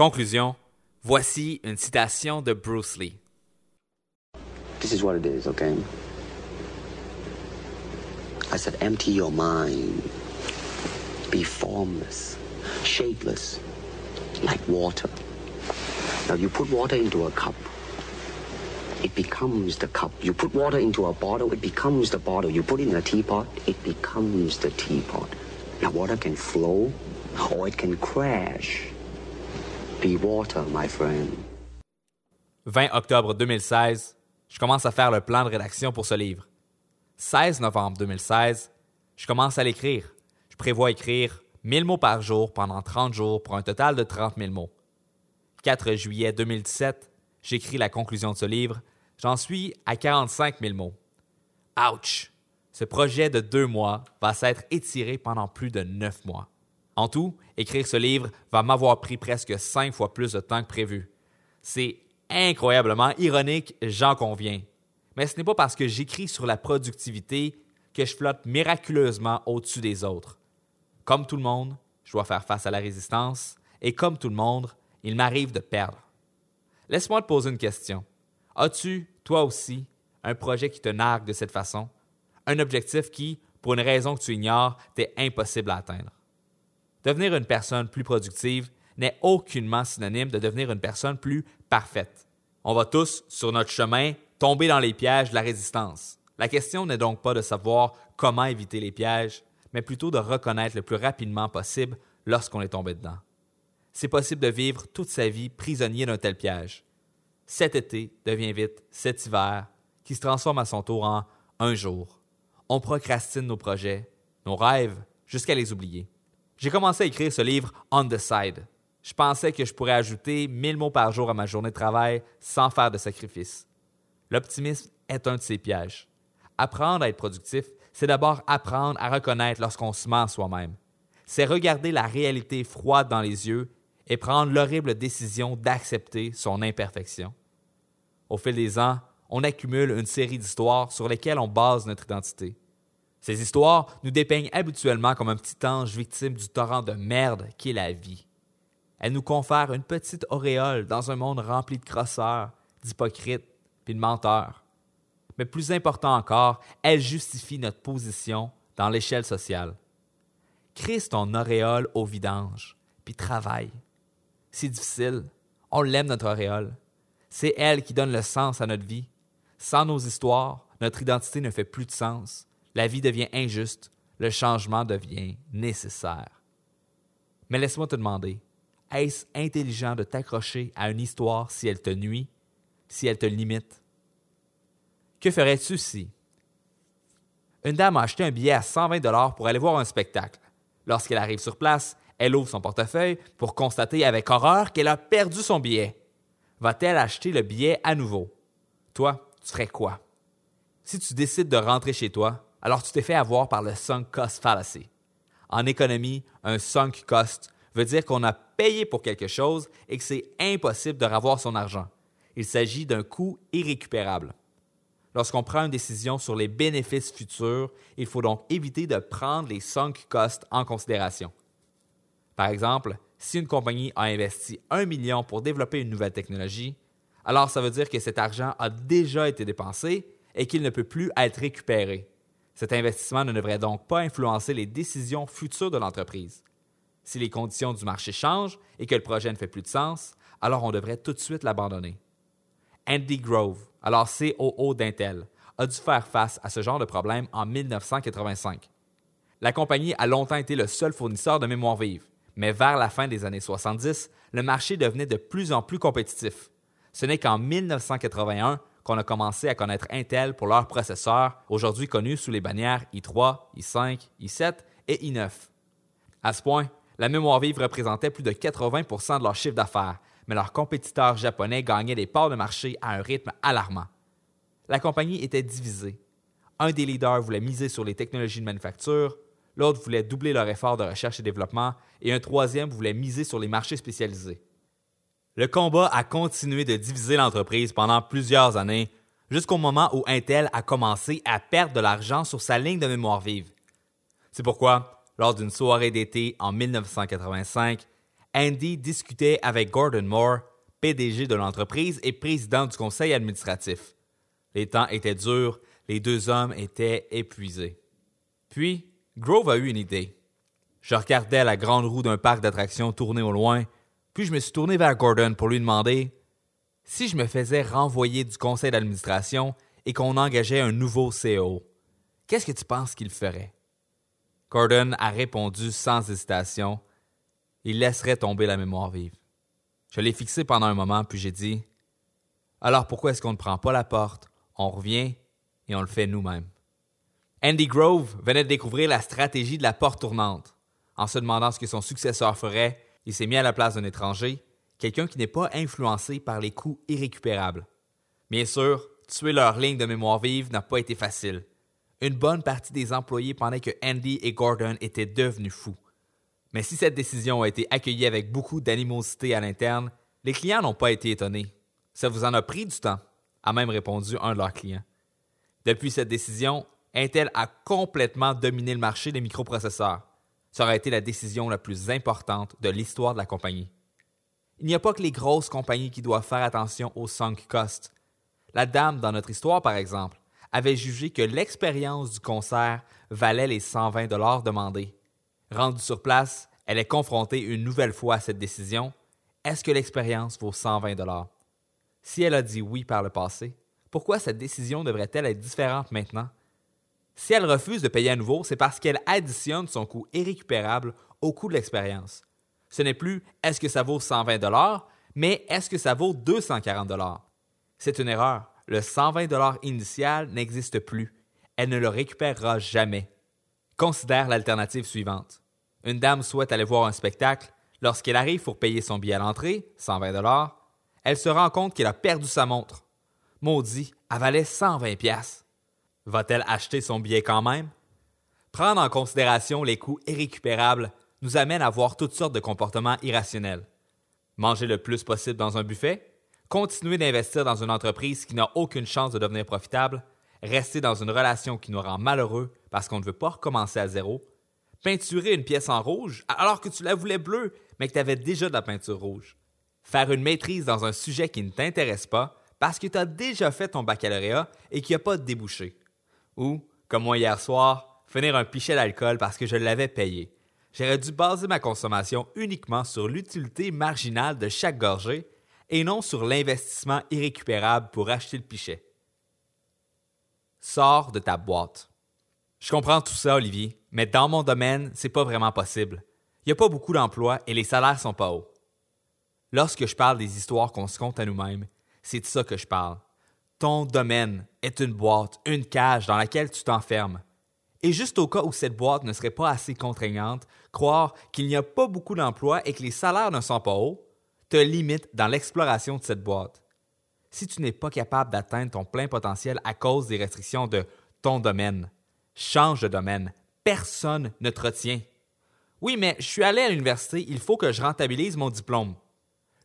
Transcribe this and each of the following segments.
Conclusion, voici une citation de Bruce Lee. This is what it is, okay? I said, empty your mind. Be formless, shapeless, like water. Now, you put water into a cup, it becomes the cup. You put water into a bottle, it becomes the bottle. You put it in a teapot, it becomes the teapot. Now, water can flow or it can crash. Be water, my friend. 20 octobre 2016, je commence à faire le plan de rédaction pour ce livre. 16 novembre 2016, je commence à l'écrire. Je prévois écrire 1000 mots par jour pendant 30 jours pour un total de 30 000 mots. 4 juillet 2017, j'écris la conclusion de ce livre. J'en suis à 45 000 mots. Ouch! Ce projet de deux mois va s'être étiré pendant plus de neuf mois. En tout, écrire ce livre va m'avoir pris presque cinq fois plus de temps que prévu. C'est incroyablement ironique, j'en conviens. Mais ce n'est pas parce que j'écris sur la productivité que je flotte miraculeusement au-dessus des autres. Comme tout le monde, je dois faire face à la résistance, et comme tout le monde, il m'arrive de perdre. Laisse-moi te poser une question. As-tu, toi aussi, un projet qui te nargue de cette façon? Un objectif qui, pour une raison que tu ignores, t'est impossible à atteindre? Devenir une personne plus productive n'est aucunement synonyme de devenir une personne plus parfaite. On va tous, sur notre chemin, tomber dans les pièges de la résistance. La question n'est donc pas de savoir comment éviter les pièges, mais plutôt de reconnaître le plus rapidement possible lorsqu'on est tombé dedans. C'est possible de vivre toute sa vie prisonnier d'un tel piège. Cet été devient vite cet hiver, qui se transforme à son tour en un jour. On procrastine nos projets, nos rêves, jusqu'à les oublier. J'ai commencé à écrire ce livre on the side. Je pensais que je pourrais ajouter 1000 mots par jour à ma journée de travail sans faire de sacrifice. L'optimisme est un de ces pièges. Apprendre à être productif, c'est d'abord apprendre à reconnaître lorsqu'on se ment soi-même. C'est regarder la réalité froide dans les yeux et prendre l'horrible décision d'accepter son imperfection. Au fil des ans, on accumule une série d'histoires sur lesquelles on base notre identité. Ces histoires nous dépeignent habituellement comme un petit ange victime du torrent de merde qui est la vie. Elles nous confèrent une petite auréole dans un monde rempli de crosseurs, d'hypocrites puis de menteurs. Mais plus important encore, elles justifient notre position dans l'échelle sociale. Crée ton auréole au vidange, puis travaille. C'est difficile. On l'aime, notre auréole. C'est elle qui donne le sens à notre vie. Sans nos histoires, notre identité ne fait plus de sens. La vie devient injuste. Le changement devient nécessaire. Mais laisse-moi te demander, est-ce intelligent de t'accrocher à une histoire si elle te nuit, si elle te limite? Que ferais-tu si une dame a acheté un billet à 120 pour aller voir un spectacle? Lorsqu'elle arrive sur place, elle ouvre son portefeuille pour constater avec horreur qu'elle a perdu son billet. Va-t-elle acheter le billet à nouveau? Toi, tu ferais quoi? Si tu décides de rentrer chez toi, alors tu t'es fait avoir par le sunk cost fallacy. En économie, un sunk cost veut dire qu'on a payé pour quelque chose et que c'est impossible de revoir son argent. Il s'agit d'un coût irrécupérable. Lorsqu'on prend une décision sur les bénéfices futurs, il faut donc éviter de prendre les sunk costs en considération. Par exemple, si une compagnie a investi un million pour développer une nouvelle technologie, alors ça veut dire que cet argent a déjà été dépensé et qu'il ne peut plus être récupéré. Cet investissement ne devrait donc pas influencer les décisions futures de l'entreprise. Si les conditions du marché changent et que le projet ne fait plus de sens, alors on devrait tout de suite l'abandonner. Andy Grove, alors COO d'Intel, a dû faire face à ce genre de problème en 1985. La compagnie a longtemps été le seul fournisseur de mémoire vive, mais vers la fin des années 70, le marché devenait de plus en plus compétitif. Ce n'est qu'en 1981 qu'on a commencé à connaître Intel pour leurs processeurs, aujourd'hui connus sous les bannières i3, i5, i7 et i9. À ce point, la mémoire vive représentait plus de 80% de leur chiffre d'affaires, mais leurs compétiteurs japonais gagnaient des parts de marché à un rythme alarmant. La compagnie était divisée. Un des leaders voulait miser sur les technologies de manufacture, l'autre voulait doubler leur effort de recherche et développement, et un troisième voulait miser sur les marchés spécialisés. Le combat a continué de diviser l'entreprise pendant plusieurs années, jusqu'au moment où Intel a commencé à perdre de l'argent sur sa ligne de mémoire vive. C'est pourquoi, lors d'une soirée d'été en 1985, Andy discutait avec Gordon Moore, PDG de l'entreprise et président du conseil administratif. Les temps étaient durs, les deux hommes étaient épuisés. Puis, Grove a eu une idée. Je regardais la grande roue d'un parc d'attractions tourner au loin, je me suis tourné vers Gordon pour lui demander si je me faisais renvoyer du conseil d'administration et qu'on engageait un nouveau CEO, qu'est-ce que tu penses qu'il ferait? Gordon a répondu sans hésitation il laisserait tomber la mémoire vive. Je l'ai fixé pendant un moment, puis j'ai dit Alors pourquoi est-ce qu'on ne prend pas la porte, on revient et on le fait nous-mêmes Andy Grove venait de découvrir la stratégie de la porte tournante. En se demandant ce que son successeur ferait, il s'est mis à la place d'un étranger, quelqu'un qui n'est pas influencé par les coûts irrécupérables. Bien sûr, tuer leur ligne de mémoire vive n'a pas été facile. Une bonne partie des employés pensaient que Andy et Gordon étaient devenus fous. Mais si cette décision a été accueillie avec beaucoup d'animosité à l'interne, les clients n'ont pas été étonnés. Ça vous en a pris du temps, a même répondu un de leurs clients. Depuis cette décision, Intel a complètement dominé le marché des microprocesseurs. Ça aurait été la décision la plus importante de l'histoire de la compagnie. Il n'y a pas que les grosses compagnies qui doivent faire attention aux sunk costs. La dame dans notre histoire, par exemple, avait jugé que l'expérience du concert valait les 120 dollars demandés. Rendue sur place, elle est confrontée une nouvelle fois à cette décision. Est-ce que l'expérience vaut 120 dollars? Si elle a dit oui par le passé, pourquoi cette décision devrait-elle être différente maintenant? Si elle refuse de payer à nouveau, c'est parce qu'elle additionne son coût irrécupérable au coût de l'expérience. Ce n'est plus est-ce que ça vaut 120 dollars, mais est-ce que ça vaut 240 dollars C'est une erreur. Le 120 dollars initial n'existe plus. Elle ne le récupérera jamais. Considère l'alternative suivante. Une dame souhaite aller voir un spectacle. Lorsqu'elle arrive pour payer son billet à l'entrée, 120 dollars, elle se rend compte qu'elle a perdu sa montre. Maudit, elle valait 120 pièces. Va-t-elle acheter son billet quand même? Prendre en considération les coûts irrécupérables nous amène à voir toutes sortes de comportements irrationnels. Manger le plus possible dans un buffet, continuer d'investir dans une entreprise qui n'a aucune chance de devenir profitable, rester dans une relation qui nous rend malheureux parce qu'on ne veut pas recommencer à zéro, peinturer une pièce en rouge alors que tu la voulais bleue mais que tu avais déjà de la peinture rouge, faire une maîtrise dans un sujet qui ne t'intéresse pas parce que tu as déjà fait ton baccalauréat et qu'il n'y a pas de débouché, ou, comme moi hier soir, finir un pichet d'alcool parce que je l'avais payé. J'aurais dû baser ma consommation uniquement sur l'utilité marginale de chaque gorgée et non sur l'investissement irrécupérable pour acheter le pichet. Sors de ta boîte. Je comprends tout ça, Olivier, mais dans mon domaine, c'est pas vraiment possible. Il n'y a pas beaucoup d'emplois et les salaires sont pas hauts. Lorsque je parle des histoires qu'on se compte à nous-mêmes, c'est de ça que je parle. Ton domaine est une boîte, une cage dans laquelle tu t'enfermes. Et juste au cas où cette boîte ne serait pas assez contraignante, croire qu'il n'y a pas beaucoup d'emplois et que les salaires ne sont pas hauts te limite dans l'exploration de cette boîte. Si tu n'es pas capable d'atteindre ton plein potentiel à cause des restrictions de ton domaine, change de domaine. Personne ne te retient. Oui, mais je suis allé à l'université, il faut que je rentabilise mon diplôme.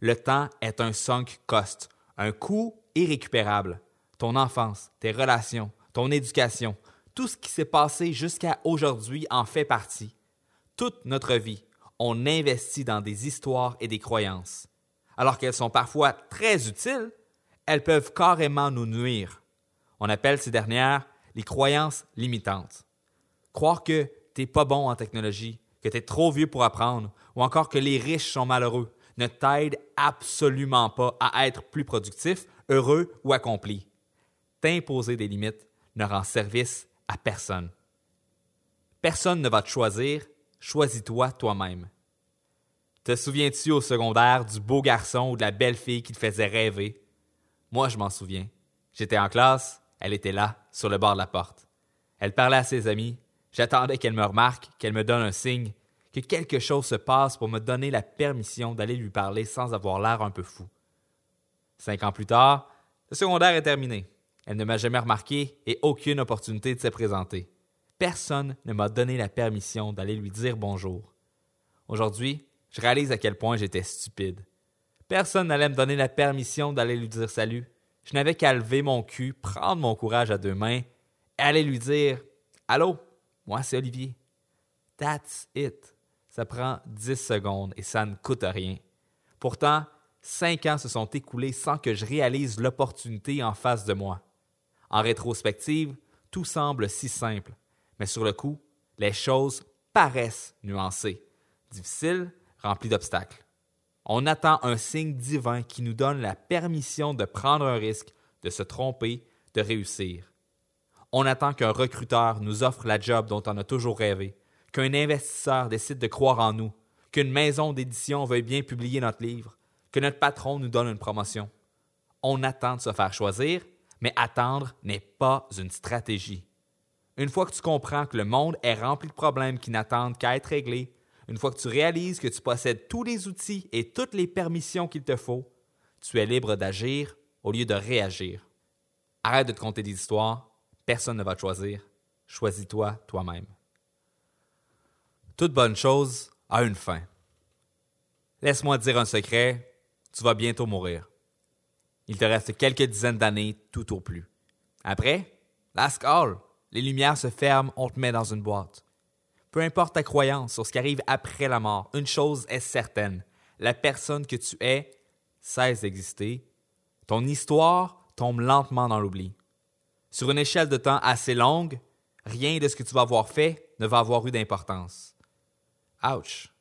Le temps est un sunk cost, un coût irrécupérable. Ton enfance, tes relations, ton éducation, tout ce qui s'est passé jusqu'à aujourd'hui en fait partie. Toute notre vie, on investit dans des histoires et des croyances. Alors qu'elles sont parfois très utiles, elles peuvent carrément nous nuire. On appelle ces dernières les croyances limitantes. Croire que tu n'es pas bon en technologie, que tu es trop vieux pour apprendre, ou encore que les riches sont malheureux, ne t'aide absolument pas à être plus productif, heureux ou accompli. T'imposer des limites ne rend service à personne. Personne ne va te choisir, choisis-toi toi-même. Te souviens-tu au secondaire du beau garçon ou de la belle fille qui te faisait rêver? Moi, je m'en souviens. J'étais en classe, elle était là, sur le bord de la porte. Elle parlait à ses amis. J'attendais qu'elle me remarque, qu'elle me donne un signe, que quelque chose se passe pour me donner la permission d'aller lui parler sans avoir l'air un peu fou. Cinq ans plus tard, le secondaire est terminé. Elle ne m'a jamais remarqué et aucune opportunité de se présenter. Personne ne m'a donné la permission d'aller lui dire bonjour. Aujourd'hui, je réalise à quel point j'étais stupide. Personne n'allait me donner la permission d'aller lui dire salut. Je n'avais qu'à lever mon cul, prendre mon courage à deux mains et aller lui dire Allô, moi c'est Olivier. That's it. Ça prend 10 secondes et ça ne coûte rien. Pourtant, cinq ans se sont écoulés sans que je réalise l'opportunité en face de moi. En rétrospective, tout semble si simple, mais sur le coup, les choses paraissent nuancées, difficiles, remplies d'obstacles. On attend un signe divin qui nous donne la permission de prendre un risque, de se tromper, de réussir. On attend qu'un recruteur nous offre la job dont on a toujours rêvé, qu'un investisseur décide de croire en nous, qu'une maison d'édition veuille bien publier notre livre, que notre patron nous donne une promotion. On attend de se faire choisir, mais attendre n'est pas une stratégie. Une fois que tu comprends que le monde est rempli de problèmes qui n'attendent qu'à être réglés, une fois que tu réalises que tu possèdes tous les outils et toutes les permissions qu'il te faut, tu es libre d'agir au lieu de réagir. Arrête de te conter des histoires, personne ne va te choisir. Choisis-toi toi-même. Toute bonne chose a une fin. Laisse-moi te dire un secret, tu vas bientôt mourir. Il te reste quelques dizaines d'années tout au plus. Après, last call, les lumières se ferment, on te met dans une boîte. Peu importe ta croyance sur ce qui arrive après la mort, une chose est certaine, la personne que tu es cesse d'exister. Ton histoire tombe lentement dans l'oubli. Sur une échelle de temps assez longue, rien de ce que tu vas avoir fait ne va avoir eu d'importance. Ouch.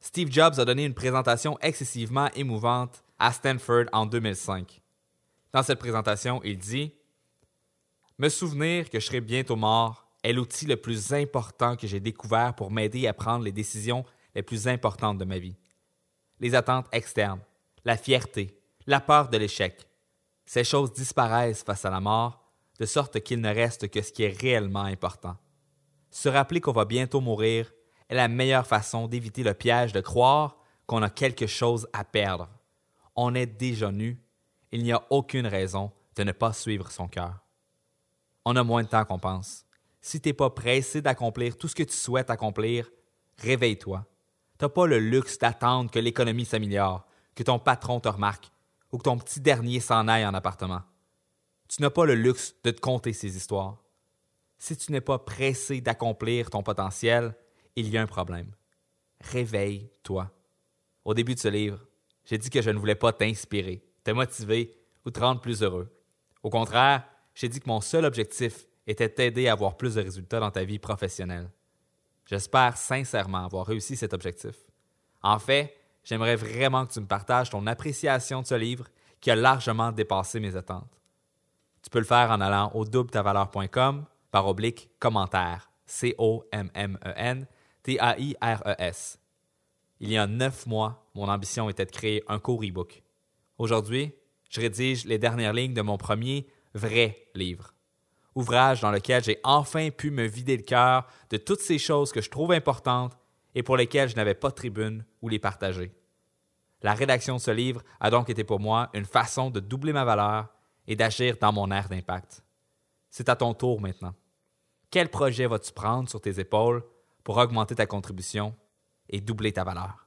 Steve Jobs a donné une présentation excessivement émouvante à Stanford en 2005. Dans cette présentation, il dit Me souvenir que je serai bientôt mort est l'outil le plus important que j'ai découvert pour m'aider à prendre les décisions les plus importantes de ma vie. Les attentes externes, la fierté, la peur de l'échec. Ces choses disparaissent face à la mort, de sorte qu'il ne reste que ce qui est réellement important. Se rappeler qu'on va bientôt mourir est la meilleure façon d'éviter le piège de croire qu'on a quelque chose à perdre. On est déjà nu, il n'y a aucune raison de ne pas suivre son cœur. On a moins de temps qu'on pense. Si tu n'es pas pressé d'accomplir tout ce que tu souhaites accomplir, réveille-toi. Tu n'as pas le luxe d'attendre que l'économie s'améliore, que ton patron te remarque ou que ton petit dernier s'en aille en appartement. Tu n'as pas le luxe de te conter ces histoires. Si tu n'es pas pressé d'accomplir ton potentiel, il y a un problème. Réveille-toi. Au début de ce livre, j'ai dit que je ne voulais pas t'inspirer, te motiver ou te rendre plus heureux. Au contraire, j'ai dit que mon seul objectif était de t'aider à avoir plus de résultats dans ta vie professionnelle. J'espère sincèrement avoir réussi cet objectif. En fait, j'aimerais vraiment que tu me partages ton appréciation de ce livre qui a largement dépassé mes attentes. Tu peux le faire en allant au doubleTavaleur.com par oblique commentaire. C-O-M-M-E-N T-A-I-R-E-S. Il y a neuf mois, mon ambition était de créer un court e-book. Aujourd'hui, je rédige les dernières lignes de mon premier vrai livre. Ouvrage dans lequel j'ai enfin pu me vider le cœur de toutes ces choses que je trouve importantes et pour lesquelles je n'avais pas de tribune ou les partager. La rédaction de ce livre a donc été pour moi une façon de doubler ma valeur et d'agir dans mon air d'impact. C'est à ton tour maintenant. Quel projet vas-tu prendre sur tes épaules pour augmenter ta contribution et doubler ta valeur?